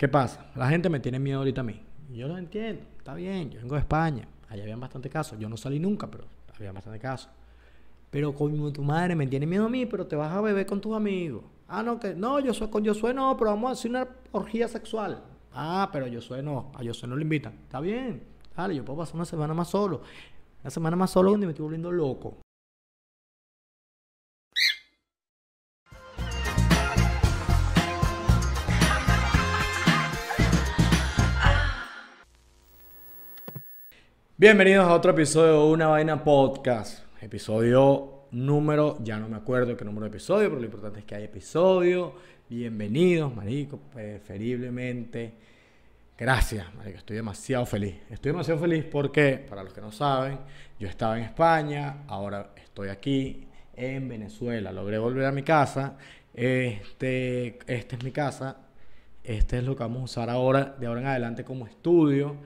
¿Qué pasa? La gente me tiene miedo ahorita a mí. Yo lo entiendo, está bien, yo vengo de España, allá habían bastante casos. Yo no salí nunca, pero había bastante casos. Pero como tu madre me tiene miedo a mí, pero te vas a beber con tus amigos. Ah, no, que no, yo soy con Josué no, pero vamos a hacer una orgía sexual. Ah, pero Josué no, a Josué no lo invitan. Está bien, dale, yo puedo pasar una semana más solo. Una semana más solo donde me estoy volviendo loco. Bienvenidos a otro episodio de Una Vaina Podcast. Episodio número, ya no me acuerdo qué número de episodio, pero lo importante es que hay episodio. Bienvenidos, marico, preferiblemente. Gracias, marico, estoy demasiado feliz. Estoy demasiado feliz porque, para los que no saben, yo estaba en España, ahora estoy aquí en Venezuela. Logré volver a mi casa. Este, esta es mi casa. Este es lo que vamos a usar ahora, de ahora en adelante, como estudio.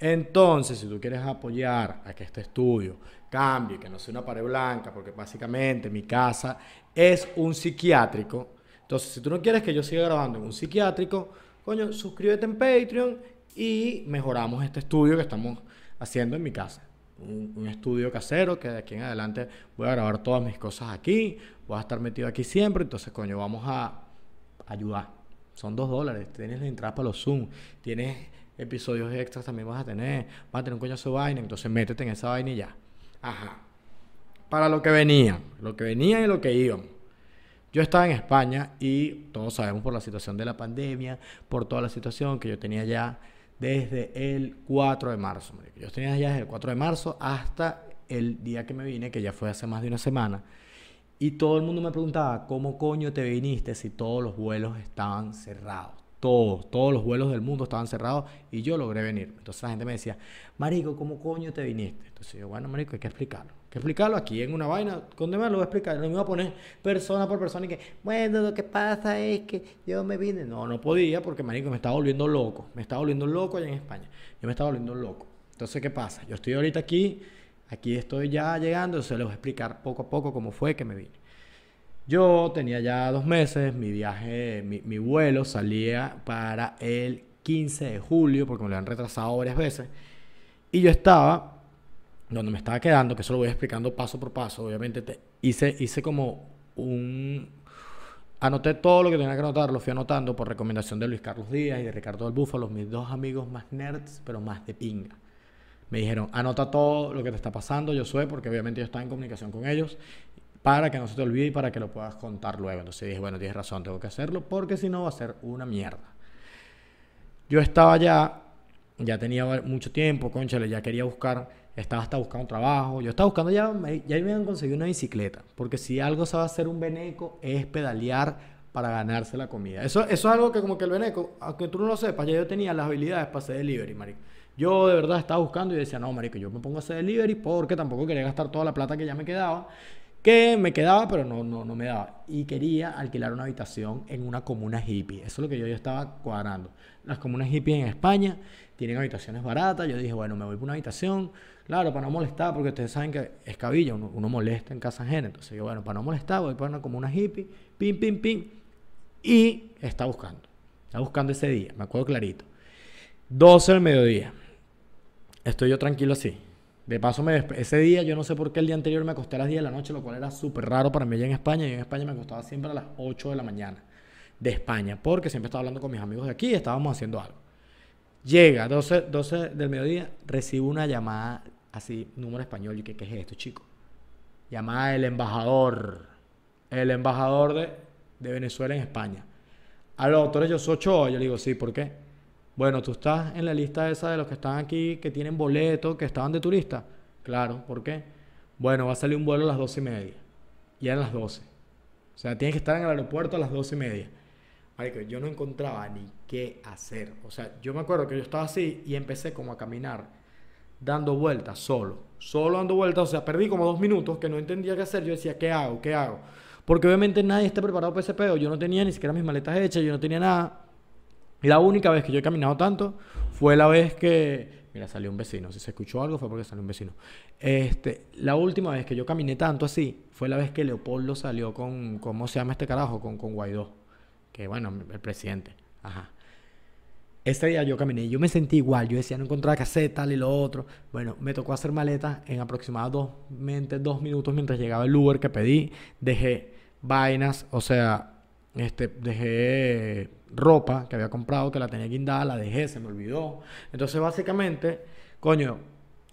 Entonces, si tú quieres apoyar a que este estudio cambie, que no sea una pared blanca, porque básicamente mi casa es un psiquiátrico. Entonces, si tú no quieres que yo siga grabando en un psiquiátrico, coño, suscríbete en Patreon y mejoramos este estudio que estamos haciendo en mi casa. Un, estudio casero que de aquí en adelante voy a grabar todas mis cosas aquí, voy a estar metido aquí siempre, entonces, coño, vamos a ayudar. Son dos dólares, tienes la entrada para los Zoom, tienes episodios extras también vas a tener, vas a tener un coño de vaina, entonces métete en esa vaina y ya. Ajá. Para lo que venía, lo que venía y lo que iban. Yo estaba en España y todos sabemos por la situación de la pandemia, por toda la situación que yo tenía ya desde el 4 de marzo. Yo tenía ya desde el 4 de marzo hasta el día que me vine, que ya fue hace más de una semana. Y todo el mundo me preguntaba, ¿cómo coño te viniste si todos los vuelos estaban cerrados? Todos, todos los vuelos del mundo estaban cerrados y yo logré venir. Entonces la gente me decía, Marico, ¿cómo coño te viniste? Entonces yo, bueno, Marico, hay que explicarlo. Hay que explicarlo aquí en una vaina. ¿Dónde me lo voy a explicar? No me voy a poner persona por persona y que, bueno, lo que pasa es que yo me vine. No, no podía porque, Marico, me estaba volviendo loco. Me estaba volviendo loco allá en España. Yo me estaba volviendo loco. Entonces, ¿qué pasa? Yo estoy ahorita aquí, aquí estoy ya llegando, se les voy a explicar poco a poco cómo fue que me vine. Yo tenía ya dos meses, mi viaje, mi, vuelo salía para el 15 de julio, porque me lo han retrasado varias veces. Y yo estaba, donde me estaba quedando, que eso lo voy explicando paso por paso, obviamente, te, hice, hice como un... Anoté todo lo que tenía que anotar, lo fui anotando por recomendación de Luis Carlos Díaz y de Ricardo del Búfalo, mis dos amigos más nerds, pero más de pinga. Me dijeron, anota todo lo que te está pasando, yo soy, porque obviamente yo estaba en comunicación con ellos para que no se te olvide y para que lo puedas contar luego. Entonces dije, bueno, tienes razón, tengo que hacerlo porque si no va a ser una mierda. Yo estaba ya, ya tenía mucho tiempo, conchale, ya quería buscar, estaba hasta buscando trabajo, yo estaba buscando ya, ya me habían conseguido una bicicleta, porque si algo a hacer un veneco es pedalear para ganarse la comida. Eso, eso es algo que como que el veneco, aunque tú no lo sepas, ya yo tenía las habilidades para hacer delivery, marico. Yo de verdad estaba buscando y decía, no, marico, yo me pongo a hacer delivery porque tampoco quería gastar toda la plata que ya me quedaba que me quedaba, pero no, no, no me daba. Y quería alquilar una habitación en una comuna hippie. Eso es lo que yo ya estaba cuadrando. Las comunas hippie en España tienen habitaciones baratas. Yo dije, bueno, me voy por una habitación. Claro, para no molestar, porque ustedes saben que es cabilla, uno, molesta en casa ajena. Entonces yo, bueno, para no molestar, voy por una comuna hippie, pim, pim, pim. Y está buscando. Está buscando ese día, me acuerdo clarito. 12 del mediodía. Estoy yo tranquilo así de paso, ese día, yo no sé por qué el día anterior me acosté a las 10 de la noche, lo cual era súper raro para mí allá en España. Y en España me acostaba siempre a las 8 de la mañana de España, porque siempre estaba hablando con mis amigos de aquí y estábamos haciendo algo. Llega, 12, 12 del mediodía, recibo una llamada así, número español. Y que, ¿qué es esto, chico? Llamada del embajador. El embajador de, de Venezuela en España. A los doctores, yo soy Ochoa. Yo le digo, sí, ¿por qué? Bueno, tú estás en la lista esa de los que están aquí, que tienen boleto, que estaban de turista. Claro, ¿por qué? Bueno, va a salir un vuelo a las doce y media. Y eran las doce. O sea, tienes que estar en el aeropuerto a las doce y media. yo no encontraba ni qué hacer. O sea, yo me acuerdo que yo estaba así y empecé como a caminar, dando vueltas solo. Solo dando vueltas. O sea, perdí como dos minutos que no entendía qué hacer. Yo decía, ¿qué hago? ¿Qué hago? Porque obviamente nadie está preparado para ese pedo. Yo no tenía ni siquiera mis maletas hechas, yo no tenía nada. La única vez que yo he caminado tanto fue la vez que. Mira, salió un vecino. Si se escuchó algo fue porque salió un vecino. Este, la última vez que yo caminé tanto así fue la vez que Leopoldo salió con. ¿Cómo se llama este carajo? Con, con Guaidó. Que bueno, el presidente. Ajá. ese día yo caminé, yo me sentí igual, yo decía no encontraba hacer, tal y lo otro. Bueno, me tocó hacer maletas en aproximadamente dos minutos mientras llegaba el Uber que pedí. Dejé vainas, o sea, este, dejé ropa que había comprado, que la tenía guindada, la dejé, se me olvidó. Entonces, básicamente, coño,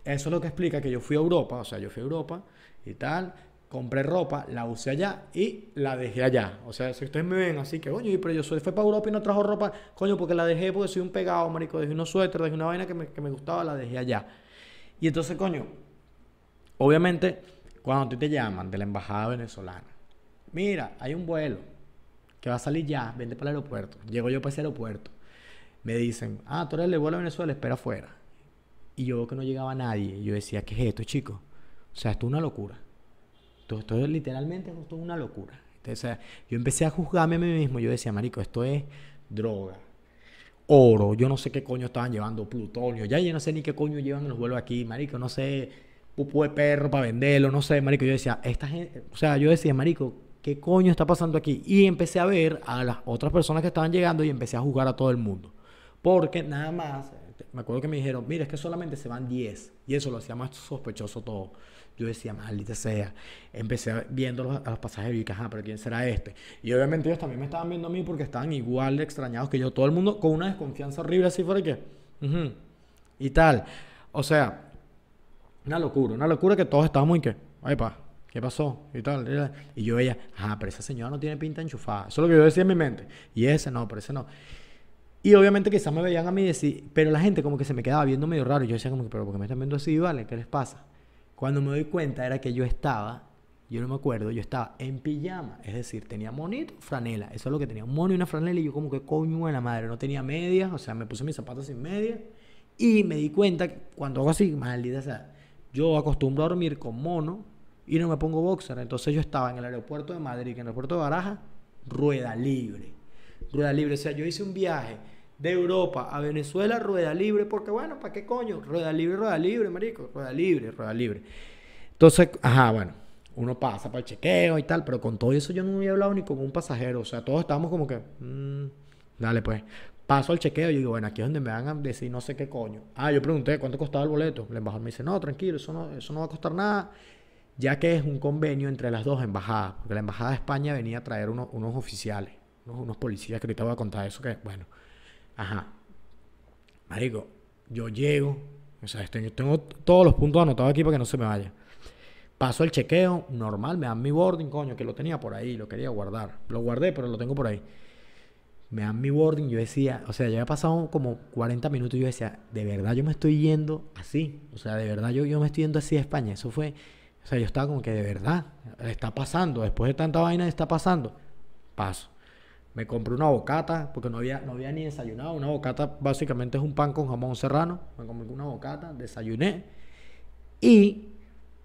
eso es lo que explica que yo fui a Europa, o sea, yo fui a Europa y tal, compré ropa, la usé allá y la dejé allá. O sea, si ustedes me ven así que, coño, pero yo soy, fue para Europa y no trajo ropa, coño, porque la dejé porque soy un pegado, marico, dejé unos suéteres, dejé una vaina que me, que me gustaba, la dejé allá. Y entonces, coño, obviamente, cuando tú te llaman de la embajada venezolana, mira, hay un vuelo va a salir ya, vente para el aeropuerto. Llego yo para ese aeropuerto. Me dicen, ah, tú eres el vuelo a Venezuela, espera afuera. Y yo veo que no llegaba nadie. Yo decía, ¿qué es esto, chicos? O sea, esto es una locura. Esto, es literalmente esto es una locura. Entonces, yo empecé a juzgarme a mí mismo. Yo decía, marico, esto es droga, oro, yo no sé qué coño estaban llevando, plutonio. Ya yo no sé ni qué coño llevan los vuelos aquí, marico, no sé, pupo de perro para venderlo, no sé, marico. Yo decía, esta gente, o sea, yo decía, marico, ¿qué coño está pasando aquí? Y empecé a ver a las otras personas que estaban llegando y empecé a juzgar a todo el mundo. Porque nada más, me acuerdo que me dijeron, mira, es que solamente se van 10. Y eso lo hacía más sospechoso todo. Yo decía, maldita sea. Empecé viendo a los pasajeros y dije, ajá, pero ¿quién será este? Y obviamente ellos también me estaban viendo a mí porque estaban igual de extrañados que yo. Todo el mundo con una desconfianza horrible así fuera que... y tal. O sea, una locura. Una locura que todos estábamos y que, ay, pa, ¿qué pasó? Y tal. Y yo veía, ajá, pero esa señora no tiene pinta enchufada. Eso es lo que yo decía en mi mente. Y ese no, pero ese no. Y obviamente quizás me veían a mí decir, pero la gente como que se me quedaba viendo medio raro. Y yo decía como que, pero ¿por qué me están viendo así? ¿Vale? ¿Qué les pasa? Cuando me doy cuenta era que yo estaba, yo no me acuerdo, yo estaba en pijama, es decir, tenía monito, franela, eso es lo que tenía, un mono y una franela y yo como que coño de la madre, no tenía medias, o sea, me puse mis zapatos sin medias y me di cuenta que cuando hago así, maldita sea, yo acostumbro a dormir con mono y no me pongo boxer, entonces yo estaba en el aeropuerto de Madrid, en el aeropuerto de Baraja, rueda libre, rueda libre, o sea, yo hice un viaje de Europa a Venezuela, rueda libre, porque bueno, ¿para qué coño? Rueda libre, rueda libre, marico, rueda libre, rueda libre. Entonces, ajá, bueno, uno pasa para el chequeo y tal, pero con todo eso yo no había hablado ni con un pasajero, o sea, todos estábamos como que, mmm, dale pues. Paso al chequeo y digo, bueno, aquí es donde me van a decir no sé qué coño. Ah, yo pregunté cuánto costaba el boleto. El embajador me dice, no, tranquilo, eso no, eso no va a costar nada, ya que es un convenio entre las dos embajadas, porque la embajada de España venía a traer unos, unos oficiales, unos, unos policías, que ahorita voy a contar eso, que bueno Ajá. Marico, yo llego, o sea, tengo todos los puntos anotados aquí para que no se me vaya. Paso el chequeo, normal, me dan mi boarding, coño, que lo tenía por ahí, lo quería guardar. Lo guardé, pero lo tengo por ahí. Me dan mi boarding, yo decía, o sea, ya había pasado como 40 minutos y yo decía, de verdad yo me estoy yendo así. O sea, de verdad yo, yo me estoy yendo así a España. Eso fue, o sea, yo estaba como que de verdad, está pasando, después de tanta vaina está pasando. Paso. Me compré una bocata, porque no había, no había ni desayunado. Una bocata básicamente es un pan con jamón serrano. Me compré una bocata, desayuné. Y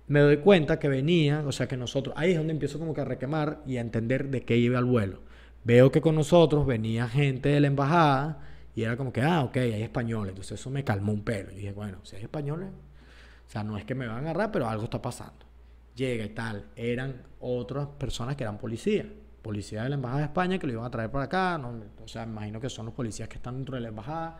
me doy cuenta que venían, o sea que nosotros, ahí es donde empiezo como que a requemar y a entender de qué iba el vuelo. Veo que con nosotros venía gente de la embajada y era como que, ah, ok, hay españoles. Entonces eso me calmó un pelo. Y dije, bueno, si hay españoles, o sea, no es que me van a agarrar, pero algo está pasando. Llega y tal. Eran otras personas que eran policías policía de la Embajada de España que lo iban a traer para acá. No, o sea, me imagino que son los policías que están dentro de la embajada.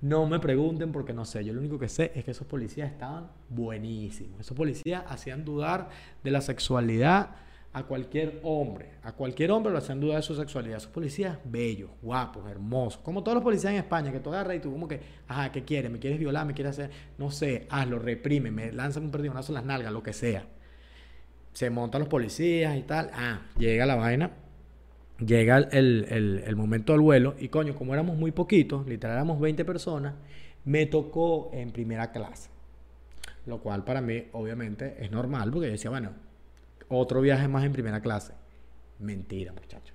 No me pregunten porque no sé. Yo lo único que sé es que esos policías estaban buenísimos. Esos policías hacían dudar de la sexualidad a cualquier hombre. A cualquier hombre lo hacían dudar de su sexualidad. Esos policías bellos, guapos, hermosos. Como todos los policías en España, que tú agarras y tú como que, ajá, ¿qué quieres? ¿Me quieres violar? ¿Me quieres hacer? No sé, hazlo, reprime, me lanzan un perdigonazo en las nalgas, lo que sea se montan los policías y tal. Ah, llega la vaina. Llega el, momento del vuelo. Y coño, como éramos muy poquitos, literal éramos 20 personas, me tocó en primera clase. Lo cual para mí, obviamente, es normal, porque yo decía, bueno, otro viaje más en primera clase. Mentira, muchachos.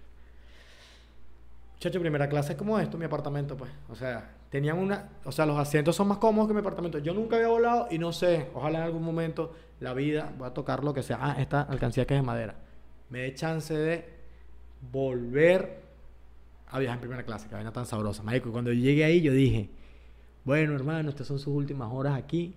Muchachos, primera clase es como esto, mi apartamento, pues. O sea, tenían una. O sea, los asientos son más cómodos que mi apartamento. Yo nunca había volado y no sé, ojalá en algún momento la vida, voy a tocar lo que sea. Ah, esta alcancía que es de madera. Me dé chance de volver a viajar en primera clase, que vaina tan sabrosa. Marico, cuando llegué ahí, yo dije, bueno, hermano, estas son sus últimas horas aquí.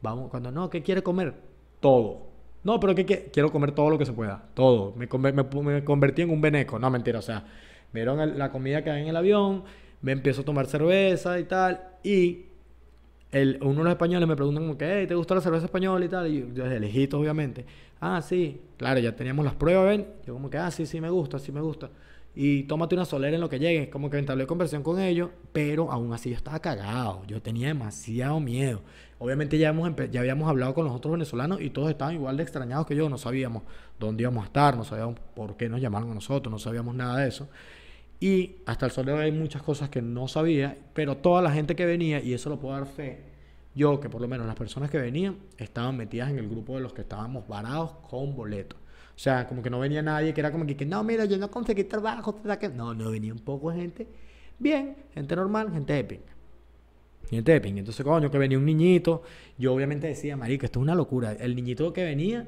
Vamos, cuando no, ¿qué quiere comer? Todo. No, pero ¿qué, quiero comer todo lo que se pueda. Todo. Me, me, convertí en un beneco. No, mentira, o sea, vieron la comida que hay en el avión, me empiezo a tomar cerveza y tal. Y el, uno de los españoles me preguntan como que, hey, ¿te gusta la cerveza española y tal? Y yo, desde obviamente. Ah, sí. Claro, ya teníamos las pruebas, ¿ven? Yo como que, ah, sí, sí, me gusta, sí me gusta. Y tómate una solera en lo que llegue. Como que entablé conversación con ellos, pero aún así yo estaba cagado. Yo tenía demasiado miedo. Obviamente ya, hemos ya habíamos hablado con los otros venezolanos y todos estaban igual de extrañados que yo. No sabíamos dónde íbamos a estar, no sabíamos por qué nos llamaron a nosotros, no sabíamos nada de eso. Y hasta el sol de hay muchas cosas que no sabía, pero toda la gente que venía, y eso lo puedo dar fe, yo que por lo menos las personas que venían estaban metidas en el grupo de los que estábamos varados con boleto. O sea, como que no venía nadie que era como que, no, mira, yo no conseguí trabajo. No, no venía un poco de gente bien, gente normal, gente de pinga. Gente de pinga. Entonces, coño, que venía un niñito. Yo obviamente decía, marico, esto es una locura. El niñito que venía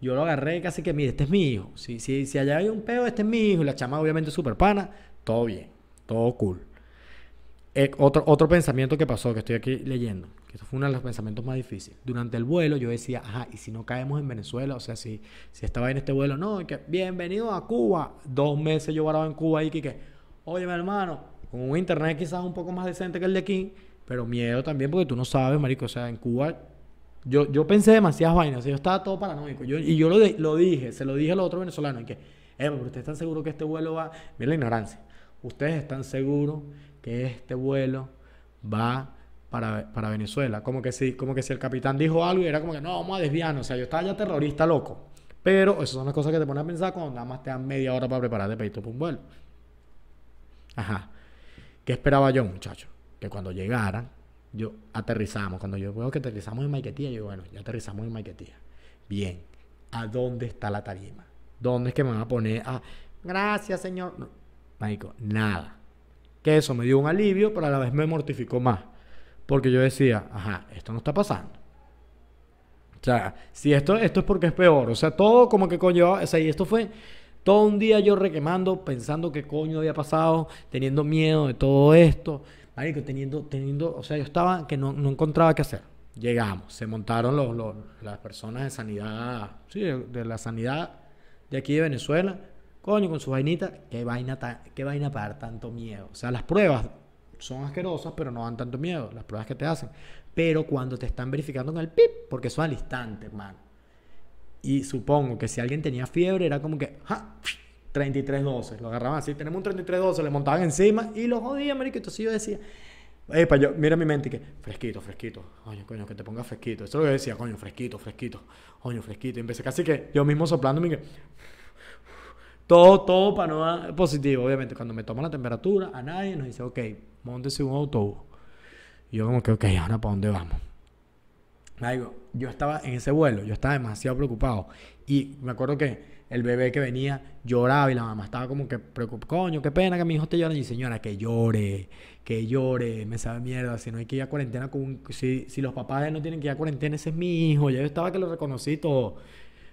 yo lo agarré casi que, mire, este es mi hijo. Si, si, si allá hay un peo, este es mi hijo. Y la chama, obviamente, súper pana. Todo bien. Todo cool. Eh, otro, otro pensamiento que pasó, que estoy aquí leyendo, que eso fue uno de los pensamientos más difíciles. Durante el vuelo yo decía, ajá, ¿y si no caemos en Venezuela? O sea, si, si estaba en este vuelo, no, que bienvenido a Cuba. Dos meses yo varado en Cuba y que, oye, mi hermano, con un internet quizás un poco más decente que el de aquí, pero miedo también porque tú no sabes, marico, o sea, en Cuba yo, yo pensé demasiadas vainas, yo estaba todo paranoico. Yo, y yo lo, dije, se lo dije a los otros venezolanos, que, pero ustedes están seguros que este vuelo va. Mira la ignorancia. Ustedes están seguros que este vuelo va para, para, Venezuela. Como que, si, como que si el capitán dijo algo y era como que no, vamos a desviarnos. O sea, yo estaba ya terrorista loco. Pero esas son las cosas que te ponen a pensar cuando nada más te dan media hora para prepararte para irte por un vuelo. Ajá. ¿Qué esperaba yo, muchacho? Que cuando llegaran, yo aterrizamos. Cuando yo veo que aterrizamos en Maiquetía, yo digo, bueno, ya aterrizamos en Maiquetía. Bien, ¿a dónde está la tarima? ¿Dónde es que me van a poner a, gracias, señor? No, nada. Que eso me dio un alivio, pero a la vez me mortificó más. Porque yo decía, ajá, esto no está pasando. O sea, si esto, esto es porque es peor. O sea, todo como que coño, o sea, y esto fue todo un día yo requemando, pensando qué coño había pasado, teniendo miedo de todo esto. Marico, teniendo, teniendo, o sea, yo estaba que no, no encontraba qué hacer. Llegamos, se montaron los, las personas de sanidad, sí, de, la sanidad de aquí de Venezuela, coño, con su vainita, qué vaina, qué vaina para dar tanto miedo. O sea, las pruebas son asquerosas, pero no dan tanto miedo, las pruebas que te hacen. Pero cuando te están verificando en el PIP, porque son al instante, hermano. Y supongo que si alguien tenía fiebre, era como que, ¡ja! 3312. Lo agarraban así, tenemos un 3312, le montaban encima y lo jodían, marico. Entonces yo decía, Epa, yo, mira mi mente que, fresquito, fresquito, coño, coño, que te ponga fresquito. Eso es lo que decía, coño, fresquito, fresquito, coño, fresquito. Y empecé casi que yo mismo soplándome que, todo, todo para no dar positivo, obviamente. Cuando me toman la temperatura, a nadie nos dice, ok, montese un autobús. Y yo como que, ok, ahora para dónde vamos. yo estaba en ese vuelo, yo estaba demasiado preocupado. Y me acuerdo que el bebé que venía lloraba y la mamá estaba como que preocupada, coño, qué pena que mi hijo esté llorando. Y señora, que llore, que llore, me sabe mierda, si no hay que ir a cuarentena con si, si los papás no tienen que ir a cuarentena, ese es mi hijo, ya yo estaba que lo reconocí todo.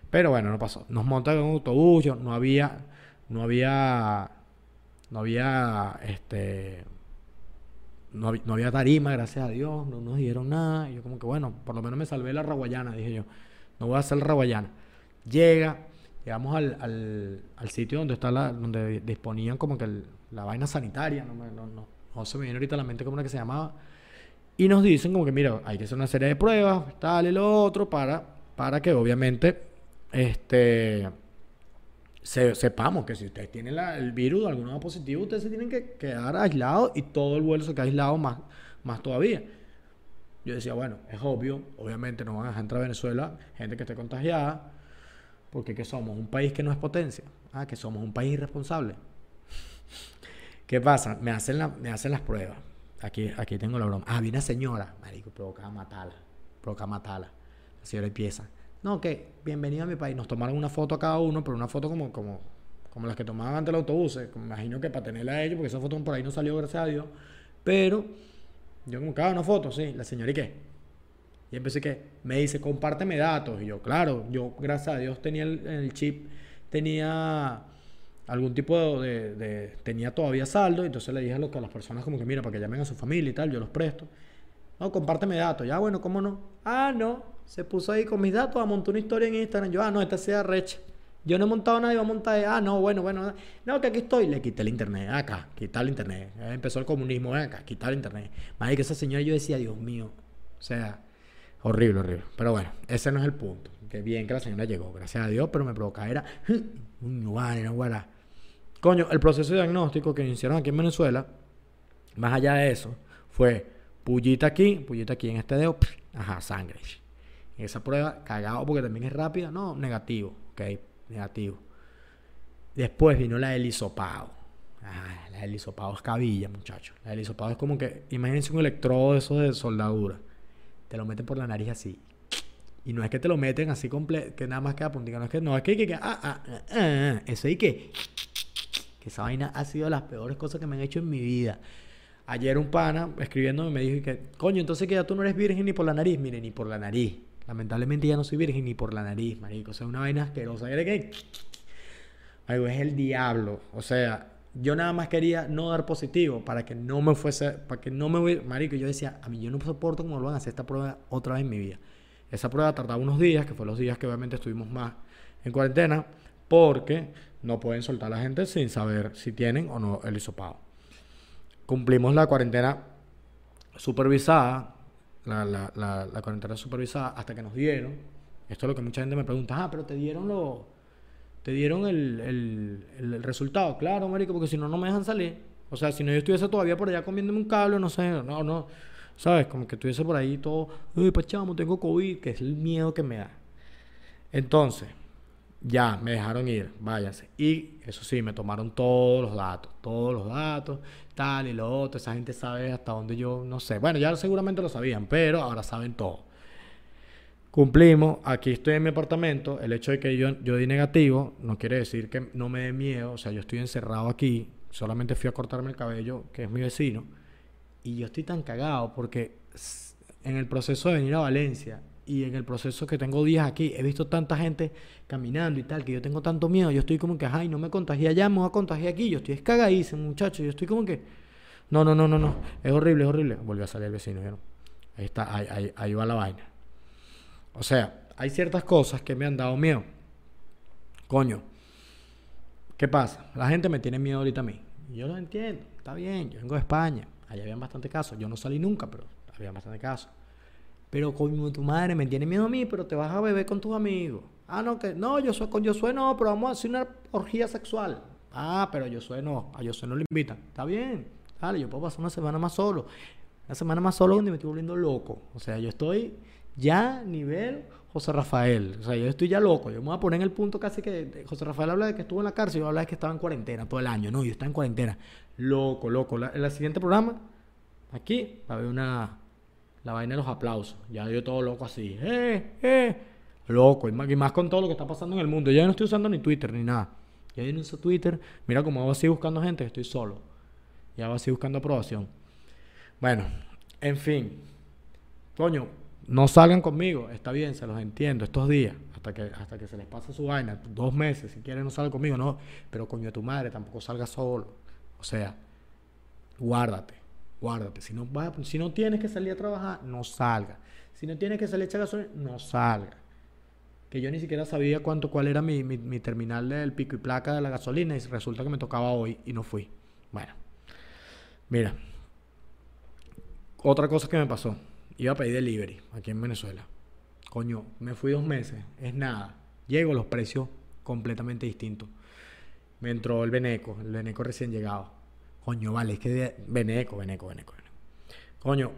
Pero bueno, no pasó. Nos montaron en un autobús, no había, no había, no había, este, no había, no había tarima, gracias a Dios, no nos dieron nada. Y yo como que bueno, por lo menos me salvé la raguayana, dije yo. No voy a hacer la raguayana. Llega, Llegamos al, al, sitio donde está la, donde disponían como que la vaina sanitaria, no, no, no, no se me viene ahorita la mente como una que se llamaba. Y nos dicen como que, mira, hay que hacer una serie de pruebas, tal y lo otro, para, para que obviamente este, sepamos que si ustedes tienen el virus, alguno positivo, ustedes se tienen que quedar aislados y todo el vuelo se queda aislado más, más todavía. Yo decía, bueno, es obvio, obviamente no van a dejar entrar a Venezuela gente que esté contagiada, porque ¿qué somos? Un país que no es potencia. Ah, que somos un país irresponsable. ¿Qué pasa? Me hacen, la, me hacen las pruebas. Aquí, aquí tengo la broma. Ah, viene una señora. Marico, provoca matarla. Provoca matarla. La señora empieza. No, que bienvenido a mi país. Nos tomaron una foto a cada uno, pero una foto como, como, como las que tomaban antes los autobuses. Me imagino que para tenerla a ellos, porque esa foto por ahí no salió, gracias a Dios. Pero yo como cada una foto, sí. La señora, ¿y qué? Y empecé que me dice, compárteme datos. Y yo, claro, yo gracias a Dios tenía el, chip, tenía algún tipo de, tenía todavía saldo. Entonces le dije a, lo, a las personas como que, mira, para que llamen a su familia y tal, yo los presto. No, compárteme datos. Ya, bueno, ¿cómo no? Ah, no. Se puso ahí con mis datos, montó una historia en Instagram. Yo, ah, no, esta sea recha. Yo no he montado nada, iba a montar. Ah, no, bueno, bueno. No, que aquí estoy. Le quité el internet. Acá, quitar el internet. Empezó el comunismo. Acá, quitar el internet. Madre, que esa señora yo decía, Dios mío. O sea, horrible, horrible. Pero bueno, ese no es el punto. Que bien que la señora llegó, gracias a Dios, pero me provoca. Era. No vale, no vale. Coño, el proceso diagnóstico que hicieron aquí en Venezuela, más allá de eso, fue pullita aquí, pullita aquí en este dedo, ajá, sangre. esa prueba, cagado porque también es rápida, no, negativo, ok, negativo. Después vino la del. Ah, la del es cabilla, muchachos. La del es como que, imagínense un electrodo de esos de soldadura. Te lo meten por la nariz así. Y no es que te lo meten así completo, que nada más queda puntica. No es que, no, es que, que, que ah, ah, ah, ah, eso y que que esa vaina ha sido de las peores cosas que me han hecho en mi vida. Ayer un pana escribiéndome me dijo que, coño, entonces que ya tú no eres virgen ni por la nariz. Mire, ni por la nariz. Lamentablemente ya no soy virgen ni por la nariz, marico. O sea, una vaina asquerosa. ¿Qué? Algo es el diablo. O sea, yo nada más quería no dar positivo para que no me fuese, para que no me marico. Yo decía, a mí yo no soporto cómo lo van a hacer esta prueba otra vez en mi vida. Esa prueba tardaba unos días, que fue los días que obviamente estuvimos más en cuarentena, porque no pueden soltar a la gente sin saber si tienen o no el hisopado. Cumplimos la cuarentena supervisada, la, la, la, cuarentena supervisada hasta que nos dieron. Esto es lo que mucha gente me pregunta, ah, pero te dieron lo, te dieron el, el, el, resultado. Claro, marico, porque si no, no me dejan salir. O sea, si no yo estuviese todavía por allá comiéndome un cable, no sé, no, no, ¿sabes? Como que estuviese por ahí todo, uy, pues chamo, tengo COVID, que es el miedo que me da. Entonces, ya, me dejaron ir, váyanse. Y eso sí, me tomaron todos los datos, todos los datos, tal y lo otro. Esa gente sabe hasta dónde yo, no sé. Bueno, ya seguramente lo sabían, pero ahora saben todo. Cumplimos, aquí estoy en mi apartamento. El hecho de que yo, yo di negativo no quiere decir que no me dé miedo. O sea, yo estoy encerrado aquí. Solamente fui a cortarme el cabello, que es mi vecino. Y yo estoy tan cagado porque en el proceso de venir a Valencia y en el proceso que tengo días aquí, he visto tanta gente caminando y tal, que yo tengo tanto miedo. Yo estoy como que, ay, no me contagié allá, me voy a contagiar aquí. Yo estoy escagadísimo, muchacho. Yo estoy como que, no, no, no, no, no. Es horrible, es horrible. Volvió a salir el vecino, ¿vieron? Ahí está, ahí, ahí, ahí va la vaina. O sea, hay ciertas cosas que me han dado miedo. Coño, ¿qué pasa? La gente me tiene miedo ahorita a mí. Yo lo entiendo, está bien, yo vengo de España. Allá habían bastante casos. Yo no salí nunca, pero había bastante casos. Pero como tu madre me tiene miedo a mí, pero te vas a beber con tus amigos. Ah, no, que no, yo soy con Josué no, pero vamos a hacer una orgía sexual. Ah, pero Josué no, a Josué no le invitan. Está bien, dale, yo puedo pasar una semana más solo. Una semana más solo donde me estoy volviendo loco. O sea, yo estoy ya nivel José Rafael. O sea, yo estoy ya loco. Yo me voy a poner en el punto casi que José Rafael habla de que estuvo en la cárcel. Yo habla de que estaba en cuarentena todo el año. No, yo estaba en cuarentena. Loco, loco. en el siguiente programa, aquí, va a haber una la vaina de los aplausos. Ya yo todo loco así, ¡eh, eh! Loco, y más, con todo lo que está pasando en el mundo. Ya no estoy usando ni Twitter ni nada. Ya yo no uso Twitter. Mira cómo hago así buscando gente, estoy solo. Ya hago así buscando aprobación. Bueno, en fin. Coño, no salgan conmigo. Está bien, se los entiendo estos días. Hasta que, hasta que se les pase su vaina. Dos meses, si quieren no salgan conmigo, no. Pero coño tu madre, tampoco salga solo. O sea, guárdate guárdate. Si no, si no tienes que salir a trabajar, no salga. Si no tienes que salir a echar gasolina, no salga. Que yo ni siquiera sabía cuánto, cuál era mi, mi, terminal del pico y placa de la gasolina y resulta que me tocaba hoy y no fui. Bueno, mira. Otra cosa que me pasó. Iba a pedir delivery aquí en Venezuela. Coño, me fui dos meses. Es nada. Llego los precios completamente distintos. Me entró el Beneco, el Beneco recién llegado Coño, vale, es que Veneco, Veneco, Veneco, Coño,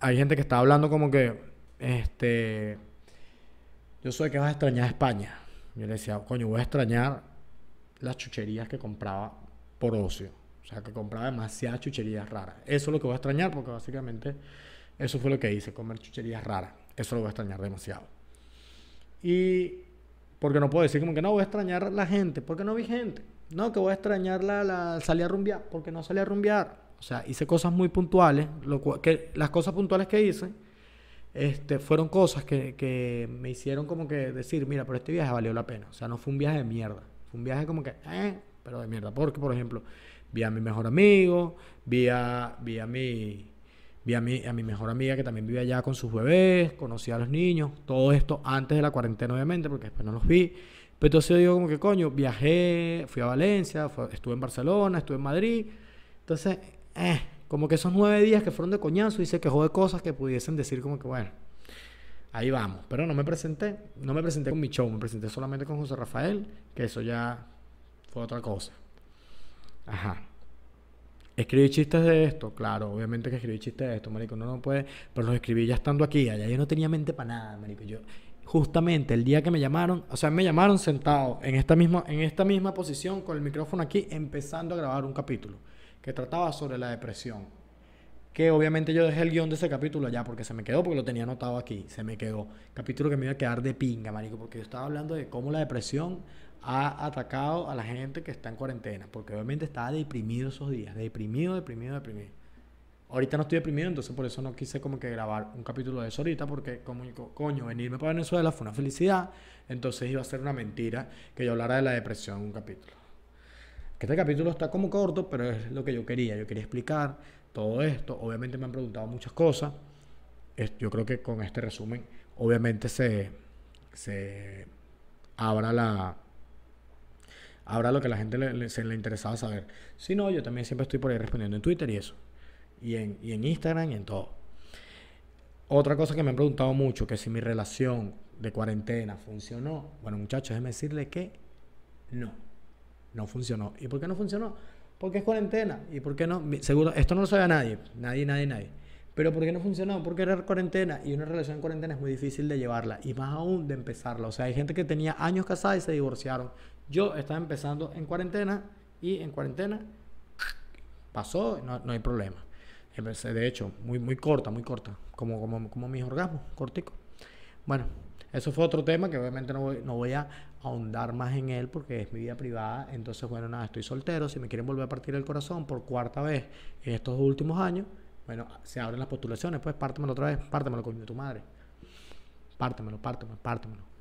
hay gente que está hablando como que, este, yo sé que vas a extrañar España. Yo le decía, coño, voy a extrañar las chucherías que compraba por ocio. O sea, que compraba demasiadas chucherías raras. Eso es lo que voy a extrañar porque básicamente eso fue lo que hice, comer chucherías raras. Eso lo voy a extrañar demasiado. Y porque no puedo decir como que no voy a extrañar la gente, porque no vi gente. No, que voy a extrañar la, la salí a rumbear, porque no salí a rumbear. O sea, hice cosas muy puntuales. Lo que, las cosas puntuales que hice este, fueron cosas que, que, me hicieron como que decir, mira, pero este viaje valió la pena. O sea, no fue un viaje de mierda. Fue un viaje como que, eh, pero de mierda. Porque, por ejemplo, vi a mi mejor amigo, vi a, vi a mi... Vi a mi, a mi mejor amiga que también vive allá con sus bebés, conocí a los niños, todo esto antes de la cuarentena obviamente, porque después no los vi Pero entonces yo digo como que coño, viajé, fui a Valencia, estuve en Barcelona, estuve en Madrid. Entonces, eh, como que esos nueve días que fueron de coñazo y se quejó de cosas que pudiesen decir como que bueno, ahí vamos. Pero no me presenté, no me presenté con mi show, me presenté solamente con José Rafael, que eso ya fue otra cosa. Ajá. Escribí chistes de esto, claro, obviamente que escribí chistes de esto, marico, no, no puede, pero los escribí ya estando aquí, allá yo no tenía mente para nada, marico, yo justamente el día que me llamaron, o sea, me llamaron sentado en esta misma en esta misma posición con el micrófono aquí empezando a grabar un capítulo que trataba sobre la depresión. Que obviamente yo dejé el guion de ese capítulo allá porque se me quedó, porque lo tenía anotado aquí, se me quedó. Capítulo que me iba a quedar de pinga, marico, porque yo estaba hablando de cómo la depresión ha atacado a la gente que está en cuarentena, porque obviamente estaba deprimido esos días, deprimido, deprimido, deprimido. Ahorita no estoy deprimido, entonces por eso no quise como que grabar un capítulo de eso ahorita, porque como coño, venirme para Venezuela fue una felicidad, entonces iba a ser una mentira que yo hablara de la depresión en un capítulo. Que este capítulo está como corto, pero es lo que yo quería, yo quería explicar todo esto, obviamente me han preguntado muchas cosas, yo creo que con este resumen obviamente se, se abra la, Ahora lo que a la gente se le interesaba saber. Si no, yo también siempre estoy por ahí respondiendo en Twitter y eso. Y en, y en Instagram y en todo. Otra cosa que me han preguntado mucho, que si mi relación de cuarentena funcionó. Bueno, muchachos, déjenme decirle que no. No funcionó. ¿Y por qué no funcionó? Porque es cuarentena. ¿Y por qué no? Seguro, esto no lo sabe nadie. Nadie, nadie, nadie. Pero ¿por qué no funcionó? Porque era cuarentena y una relación en cuarentena es muy difícil de llevarla y más aún de empezarla. O sea, hay gente que tenía años casada y se divorciaron. Yo estaba empezando en cuarentena y en cuarentena pasó, no, no hay problema. De hecho, muy, muy corta, muy corta, como, como, como mis orgasmos, cortico. Bueno, eso fue otro tema que obviamente no voy, no voy a ahondar más en él porque es mi vida privada. Entonces, bueno, nada, estoy soltero. Si me quieren volver a partir el corazón por cuarta vez en estos últimos años, bueno, se abren las postulaciones, pues pártemelo otra vez, pártemelo, coño tu madre. Pártemelo, pártemelo, pártemelo.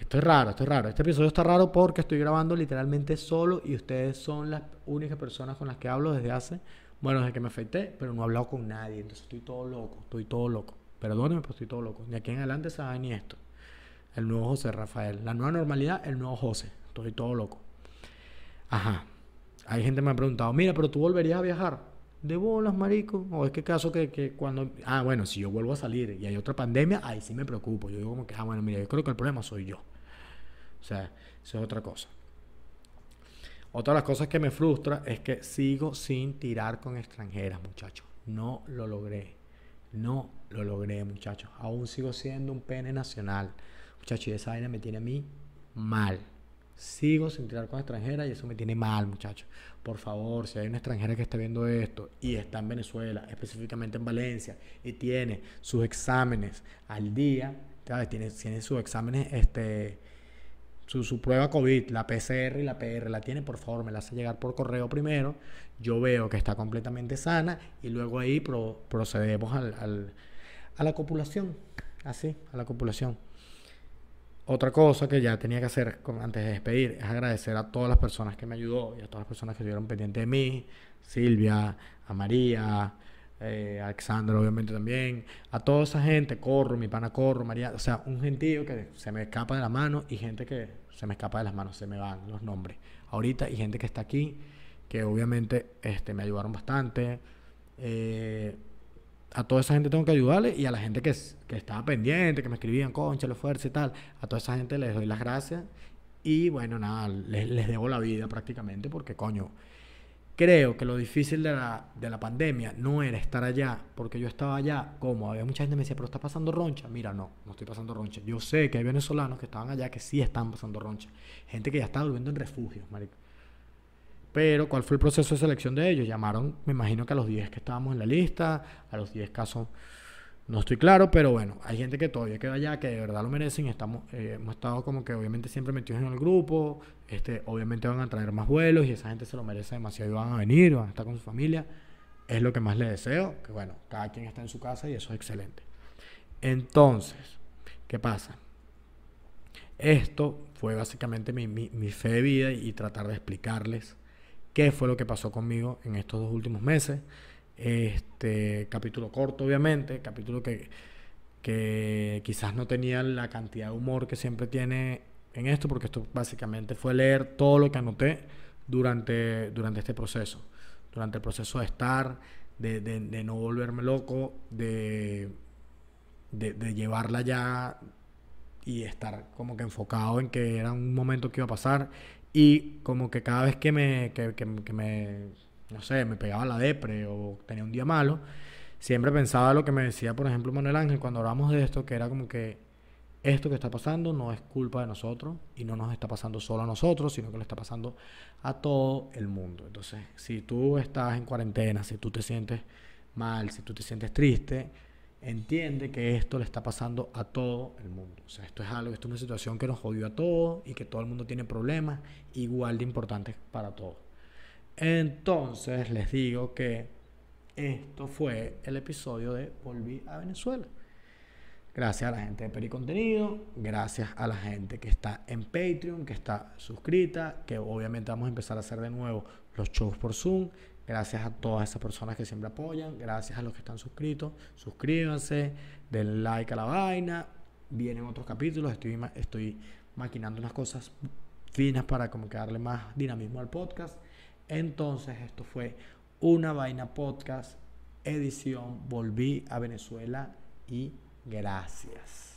Esto es raro, esto es raro. Este episodio está raro porque estoy grabando literalmente solo y ustedes son las únicas personas con las que hablo desde hace, bueno, desde que me afecté, pero no he hablado con nadie. Entonces estoy todo loco, estoy todo loco. Perdónenme, pero estoy todo loco. De aquí en adelante se ni esto. El nuevo José Rafael. La nueva normalidad, el nuevo José. Estoy todo loco. Ajá. Hay gente que me ha preguntado, mira, pero tú volverías a viajar de bolas, marico. O es que caso que, que, cuando. Ah, bueno, si yo vuelvo a salir y hay otra pandemia, ahí sí me preocupo. Yo digo como que, ah, bueno, mira, yo creo que el problema soy yo. O sea, eso es otra cosa. Otra de las cosas que me frustra es que sigo sin tirar con extranjeras, muchachos. No lo logré. No lo logré, muchachos. Aún sigo siendo un pene nacional. Muchachos, y esa vaina me tiene a mí mal sigo sin tirar con extranjera y eso me tiene mal, muchachos. Por favor, si hay una extranjera que esté viendo esto y está en Venezuela, específicamente en Valencia, y tiene sus exámenes al día, Tiene, tiene sus exámenes, este, su, prueba COVID, la PCR y la PR, la tiene, por favor, me la hace llegar por correo primero. Yo veo que está completamente sana y luego ahí procedemos a la copulación, así, a la copulación. Otra cosa que ya tenía que hacer antes de despedir es agradecer a todas las personas que me ayudó y a todas las personas que estuvieron pendientes de mí, Silvia, a María, eh, a Alexandra obviamente también, a toda esa gente, Corro, mi pana Corro, María, o sea, un gentío que se me escapa de la mano y gente que se me escapa de las manos, se me van los nombres. Ahorita y gente que está aquí, que obviamente este, me ayudaron bastante. Eh, a toda esa gente tengo que ayudarle y a la gente que, que estaba pendiente, que me escribían, concha, lo fuerza y tal, a toda esa gente les doy las gracias y bueno, nada, les, les debo la vida prácticamente porque coño, creo que lo difícil de la, de la pandemia no era estar allá, porque yo estaba allá, como había mucha gente que me decía, pero está pasando roncha. Mira, no, no estoy pasando roncha. Yo sé que hay venezolanos que estaban allá que sí están pasando roncha. Gente que ya está durmiendo en refugios, marico. Pero, ¿cuál fue el proceso de selección de ellos? Llamaron, me imagino que a los 10 que estábamos en la lista, a los 10 casos, no estoy claro, pero bueno, hay gente que todavía queda allá, que de verdad lo merecen. Estamos, eh, hemos estado como que obviamente siempre metidos en el grupo, este, obviamente van a traer más vuelos y esa gente se lo merece demasiado y van a venir, van a estar con su familia. Es lo que más les deseo, que bueno, cada quien está en su casa y eso es excelente. Entonces, ¿qué pasa? Esto fue básicamente mi, mi, mi fe de vida y tratar de explicarles qué fue lo que pasó conmigo en estos dos últimos meses. Este capítulo corto, obviamente, capítulo que, que quizás no tenía la cantidad de humor que siempre tiene en esto porque esto básicamente fue leer todo lo que anoté durante, durante este proceso, durante el proceso de estar, de, de, no volverme loco, de, de, llevarla ya y estar como que enfocado en que era un momento que iba a pasar y como que cada vez que me, que, que, me no sé, me pegaba la depre o tenía un día malo, siempre pensaba lo que me decía, por ejemplo, Manuel Ángel cuando hablamos de esto, que era como que esto que está pasando no es culpa de nosotros y no nos está pasando solo a nosotros, sino que le está pasando a todo el mundo. Entonces, si tú estás en cuarentena, si tú te sientes mal, si tú te sientes triste, entiende que esto le está pasando a todo el mundo. O sea, esto es algo, esto es una situación que nos jodió a todos y que todo el mundo tiene problemas igual de importantes para todos. Entonces, les digo que esto fue el episodio de Volví a Venezuela. Gracias a la gente de Pericontenido, gracias a la gente que está en Patreon, que está suscrita, que obviamente vamos a empezar a hacer de nuevo los shows por Zoom. Gracias a todas esas personas que siempre apoyan, gracias a los que están suscritos. Suscríbanse, den like a la vaina. Vienen otros capítulos, estoy, estoy maquinando unas cosas finas para como que darle más dinamismo al podcast. Entonces, esto fue una vaina podcast, edición. Volví a Venezuela y Gracias.